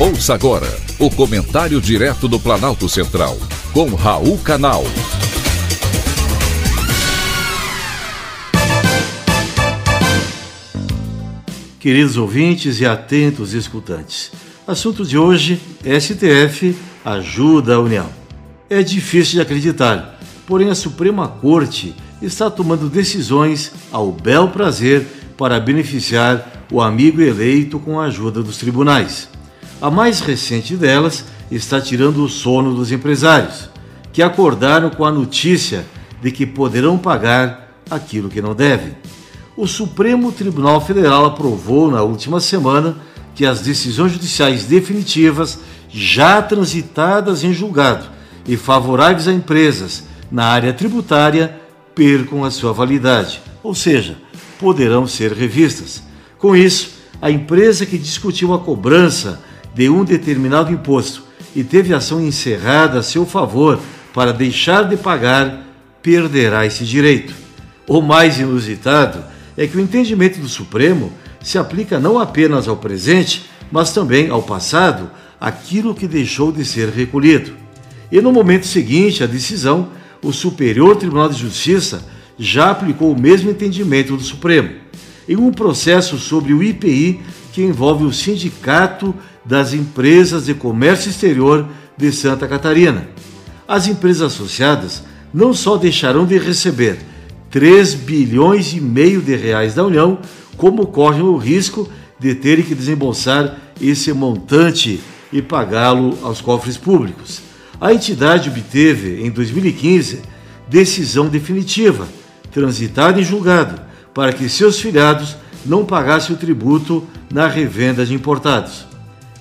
Ouça agora o comentário direto do Planalto Central, com Raul Canal. Queridos ouvintes e atentos escutantes, assunto de hoje: STF ajuda a União. É difícil de acreditar, porém a Suprema Corte está tomando decisões ao bel prazer para beneficiar o amigo eleito com a ajuda dos tribunais. A mais recente delas está tirando o sono dos empresários, que acordaram com a notícia de que poderão pagar aquilo que não devem. O Supremo Tribunal Federal aprovou na última semana que as decisões judiciais definitivas já transitadas em julgado e favoráveis a empresas na área tributária percam a sua validade, ou seja, poderão ser revistas. Com isso, a empresa que discutiu a cobrança de um determinado imposto e teve ação encerrada a seu favor para deixar de pagar, perderá esse direito. O mais inusitado é que o entendimento do Supremo se aplica não apenas ao presente, mas também ao passado, aquilo que deixou de ser recolhido. E no momento seguinte à decisão, o Superior Tribunal de Justiça já aplicou o mesmo entendimento do Supremo, em um processo sobre o IPI que envolve o Sindicato das Empresas de Comércio Exterior de Santa Catarina. As empresas associadas não só deixarão de receber 3 bilhões e meio de reais da União, como correm o risco de terem que desembolsar esse montante e pagá-lo aos cofres públicos. A entidade obteve, em 2015, decisão definitiva, transitada em julgado, para que seus filiados não pagassem o tributo na revenda de importados.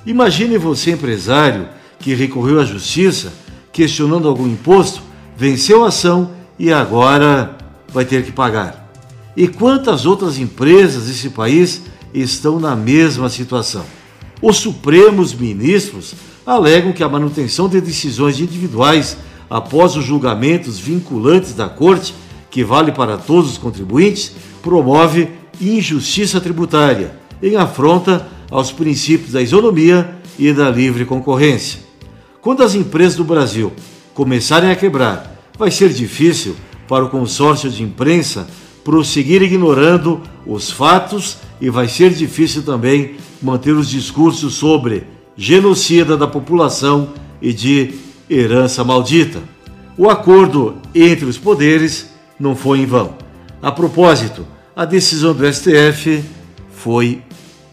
Imagine você, empresário, que recorreu à justiça questionando algum imposto, venceu a ação e agora vai ter que pagar. E quantas outras empresas desse país estão na mesma situação? Os Supremos Ministros alegam que a manutenção de decisões individuais após os julgamentos vinculantes da Corte, que vale para todos os contribuintes, promove injustiça tributária, em afronta aos princípios da isonomia e da livre concorrência. Quando as empresas do Brasil começarem a quebrar, vai ser difícil para o consórcio de imprensa prosseguir ignorando os fatos e vai ser difícil também manter os discursos sobre genocida da população e de herança maldita. O acordo entre os poderes não foi em vão. A propósito, a decisão do STF foi